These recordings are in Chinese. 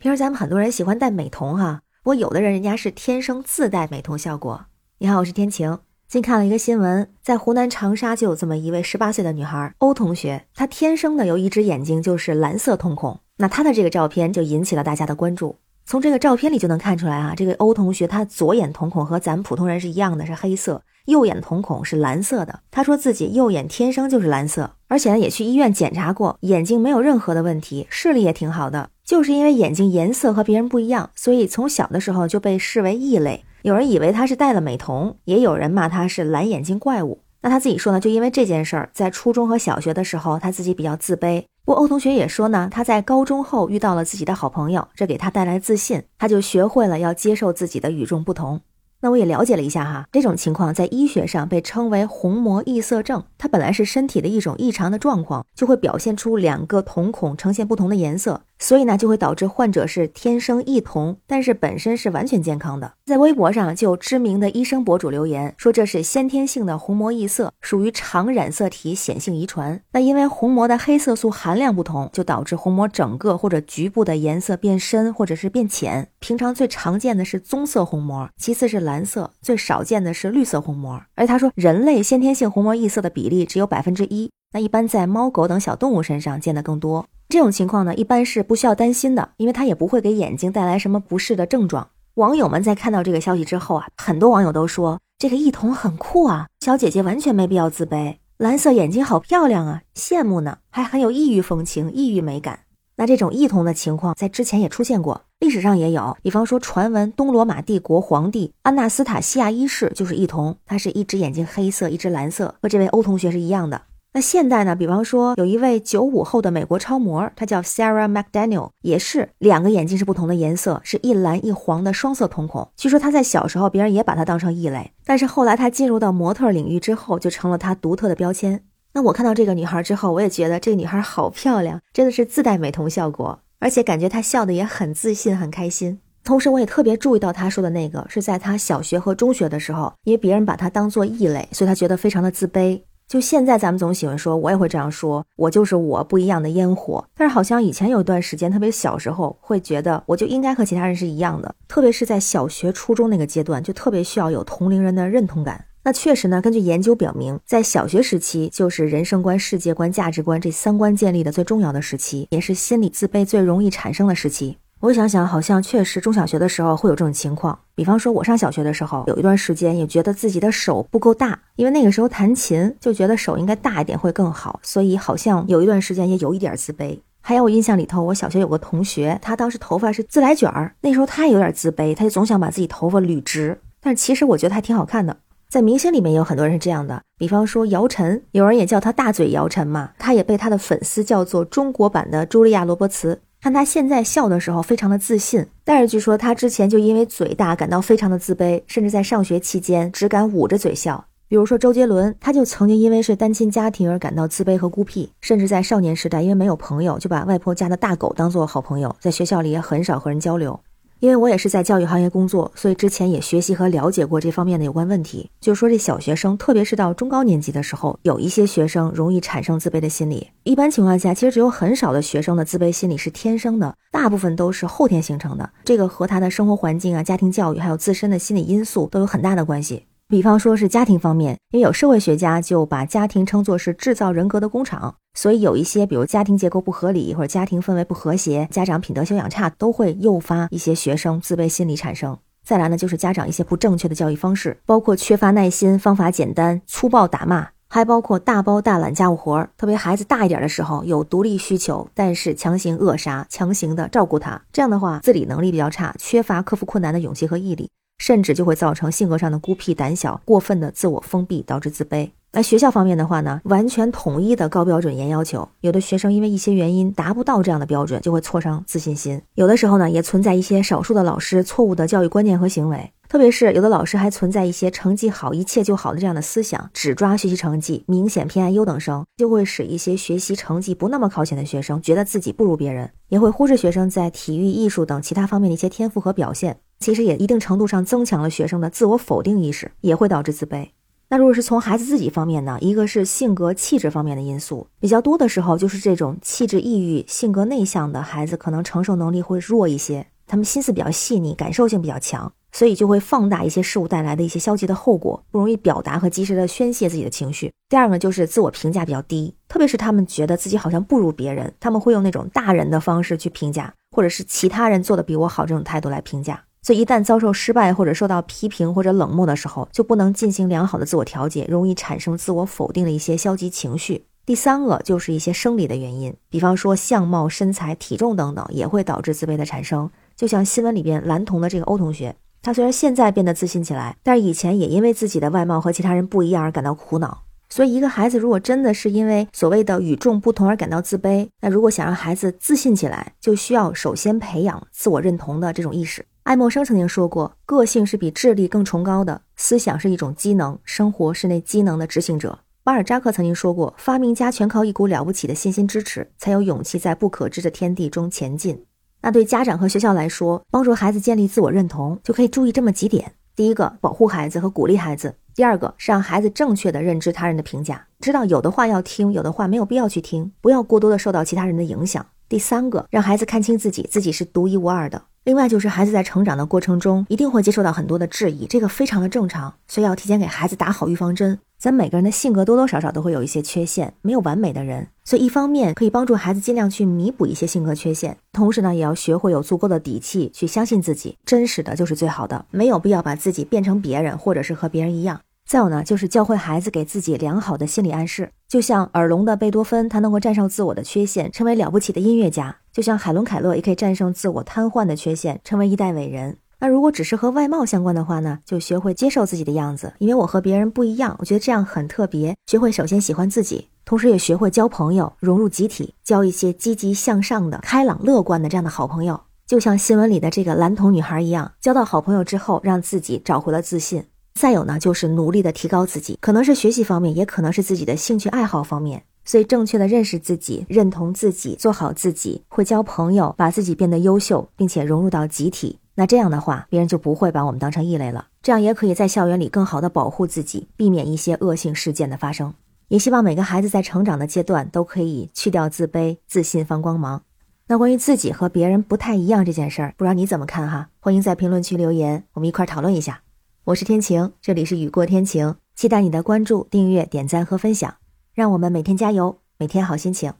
平时咱们很多人喜欢戴美瞳哈，不过有的人人家是天生自带美瞳效果。你好，我是天晴。最近看了一个新闻，在湖南长沙就有这么一位十八岁的女孩欧同学，她天生的有一只眼睛就是蓝色瞳孔。那她的这个照片就引起了大家的关注。从这个照片里就能看出来啊，这个欧同学她左眼瞳孔和咱们普通人是一样的，是黑色；右眼瞳孔是蓝色的。她说自己右眼天生就是蓝色，而且呢也去医院检查过，眼睛没有任何的问题，视力也挺好的。就是因为眼睛颜色和别人不一样，所以从小的时候就被视为异类。有人以为他是戴了美瞳，也有人骂他是蓝眼睛怪物。那他自己说呢，就因为这件事儿，在初中和小学的时候，他自己比较自卑。不过欧同学也说呢，他在高中后遇到了自己的好朋友，这给他带来自信，他就学会了要接受自己的与众不同。那我也了解了一下哈，这种情况在医学上被称为虹膜异色症。它本来是身体的一种异常的状况，就会表现出两个瞳孔呈现不同的颜色。所以呢，就会导致患者是天生异瞳，但是本身是完全健康的。在微博上就有知名的医生博主留言说，这是先天性的虹膜异色，属于常染色体显性遗传。那因为虹膜的黑色素含量不同，就导致虹膜整个或者局部的颜色变深或者是变浅。平常最常见的是棕色虹膜，其次是蓝色，最少见的是绿色虹膜。而他说，人类先天性虹膜异色的比例只有百分之一，那一般在猫狗等小动物身上见得更多。这种情况呢，一般是不需要担心的，因为它也不会给眼睛带来什么不适的症状。网友们在看到这个消息之后啊，很多网友都说这个异瞳很酷啊，小姐姐完全没必要自卑，蓝色眼睛好漂亮啊，羡慕呢，还很有异域风情、异域美感。那这种异瞳的情况在之前也出现过，历史上也有，比方说传闻东罗马帝国皇帝安纳斯塔西亚一世就是异瞳，他是一只眼睛黑色，一只蓝色，和这位欧同学是一样的。那现代呢？比方说，有一位九五后的美国超模，她叫 Sarah McDaniel，也是两个眼睛是不同的颜色，是一蓝一黄的双色瞳孔。据说她在小时候，别人也把她当成异类，但是后来她进入到模特领域之后，就成了她独特的标签。那我看到这个女孩之后，我也觉得这个女孩好漂亮，真的是自带美瞳效果，而且感觉她笑的也很自信、很开心。同时，我也特别注意到她说的那个是在她小学和中学的时候，因为别人把她当做异类，所以她觉得非常的自卑。就现在，咱们总喜欢说，我也会这样说，我就是我不一样的烟火。但是好像以前有一段时间，特别小时候，会觉得我就应该和其他人是一样的。特别是在小学、初中那个阶段，就特别需要有同龄人的认同感。那确实呢，根据研究表明，在小学时期就是人生观、世界观、价值观这三观建立的最重要的时期，也是心理自卑最容易产生的时期。我想想，好像确实中小学的时候会有这种情况。比方说，我上小学的时候，有一段时间也觉得自己的手不够大，因为那个时候弹琴就觉得手应该大一点会更好，所以好像有一段时间也有一点自卑。还有我印象里头，我小学有个同学，他当时头发是自来卷儿，那时候他也有点自卑，他就总想把自己头发捋直。但其实我觉得还挺好看的。在明星里面有很多人是这样的，比方说姚晨，有人也叫他大嘴姚晨嘛，他也被他的粉丝叫做中国版的茱莉亚·罗伯茨。看他现在笑的时候非常的自信，但是据说他之前就因为嘴大感到非常的自卑，甚至在上学期间只敢捂着嘴笑。比如说周杰伦，他就曾经因为是单亲家庭而感到自卑和孤僻，甚至在少年时代因为没有朋友，就把外婆家的大狗当做好朋友，在学校里也很少和人交流。因为我也是在教育行业工作，所以之前也学习和了解过这方面的有关问题。就是说，这小学生，特别是到中高年级的时候，有一些学生容易产生自卑的心理。一般情况下，其实只有很少的学生的自卑心理是天生的，大部分都是后天形成的。这个和他的生活环境啊、家庭教育，还有自身的心理因素都有很大的关系。比方说是家庭方面，因为有社会学家就把家庭称作是制造人格的工厂，所以有一些比如家庭结构不合理或者家庭氛围不和谐，家长品德修养差，都会诱发一些学生自卑心理产生。再来呢，就是家长一些不正确的教育方式，包括缺乏耐心、方法简单、粗暴打骂，还包括大包大揽家务活儿。特别孩子大一点的时候有独立需求，但是强行扼杀、强行的照顾他，这样的话自理能力比较差，缺乏克服困难的勇气和毅力。甚至就会造成性格上的孤僻、胆小、过分的自我封闭，导致自卑。那学校方面的话呢，完全统一的高标准、严要求，有的学生因为一些原因达不到这样的标准，就会挫伤自信心。有的时候呢，也存在一些少数的老师错误的教育观念和行为，特别是有的老师还存在一些成绩好一切就好的这样的思想，只抓学习成绩，明显偏爱优等生，就会使一些学习成绩不那么靠前的学生觉得自己不如别人，也会忽视学生在体育、艺术等其他方面的一些天赋和表现。其实也一定程度上增强了学生的自我否定意识，也会导致自卑。那如果是从孩子自己方面呢？一个是性格气质方面的因素，比较多的时候就是这种气质抑郁、性格内向的孩子，可能承受能力会弱一些，他们心思比较细腻，感受性比较强。所以就会放大一些事物带来的一些消极的后果，不容易表达和及时的宣泄自己的情绪。第二个就是自我评价比较低，特别是他们觉得自己好像不如别人，他们会用那种大人的方式去评价，或者是其他人做的比我好这种态度来评价。所以一旦遭受失败或者受到批评或者冷漠的时候，就不能进行良好的自我调节，容易产生自我否定的一些消极情绪。第三个就是一些生理的原因，比方说相貌、身材、体重等等，也会导致自卑的产生。就像新闻里边蓝童的这个欧同学。他虽然现在变得自信起来，但是以前也因为自己的外貌和其他人不一样而感到苦恼。所以，一个孩子如果真的是因为所谓的与众不同而感到自卑，那如果想让孩子自信起来，就需要首先培养自我认同的这种意识。爱默生曾经说过：“个性是比智力更崇高的，思想是一种机能，生活是那机能的执行者。”巴尔扎克曾经说过：“发明家全靠一股了不起的信心支持，才有勇气在不可知的天地中前进。”那对家长和学校来说，帮助孩子建立自我认同，就可以注意这么几点：第一个，保护孩子和鼓励孩子；第二个，是让孩子正确的认知他人的评价，知道有的话要听，有的话没有必要去听，不要过多的受到其他人的影响；第三个，让孩子看清自己，自己是独一无二的。另外就是孩子在成长的过程中，一定会接受到很多的质疑，这个非常的正常，所以要提前给孩子打好预防针。咱每个人的性格多多少少都会有一些缺陷，没有完美的人，所以一方面可以帮助孩子尽量去弥补一些性格缺陷，同时呢，也要学会有足够的底气去相信自己，真实的就是最好的，没有必要把自己变成别人，或者是和别人一样。再有呢，就是教会孩子给自己良好的心理暗示，就像耳聋的贝多芬，他能够战胜自我的缺陷，成为了不起的音乐家；就像海伦凯勒也可以战胜自我瘫痪的缺陷，成为一代伟人。那如果只是和外貌相关的话呢，就学会接受自己的样子，因为我和别人不一样，我觉得这样很特别。学会首先喜欢自己，同时也学会交朋友，融入集体，交一些积极向上的、开朗乐观的这样的好朋友。就像新闻里的这个蓝瞳女孩一样，交到好朋友之后，让自己找回了自信。再有呢，就是努力的提高自己，可能是学习方面，也可能是自己的兴趣爱好方面。所以正确的认识自己，认同自己，做好自己，会交朋友，把自己变得优秀，并且融入到集体。那这样的话，别人就不会把我们当成异类了。这样也可以在校园里更好的保护自己，避免一些恶性事件的发生。也希望每个孩子在成长的阶段都可以去掉自卑，自信放光芒。那关于自己和别人不太一样这件事儿，不知道你怎么看哈？欢迎在评论区留言，我们一块儿讨论一下。我是天晴，这里是雨过天晴，期待你的关注、订阅、点赞和分享，让我们每天加油，每天好心情。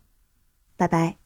拜拜。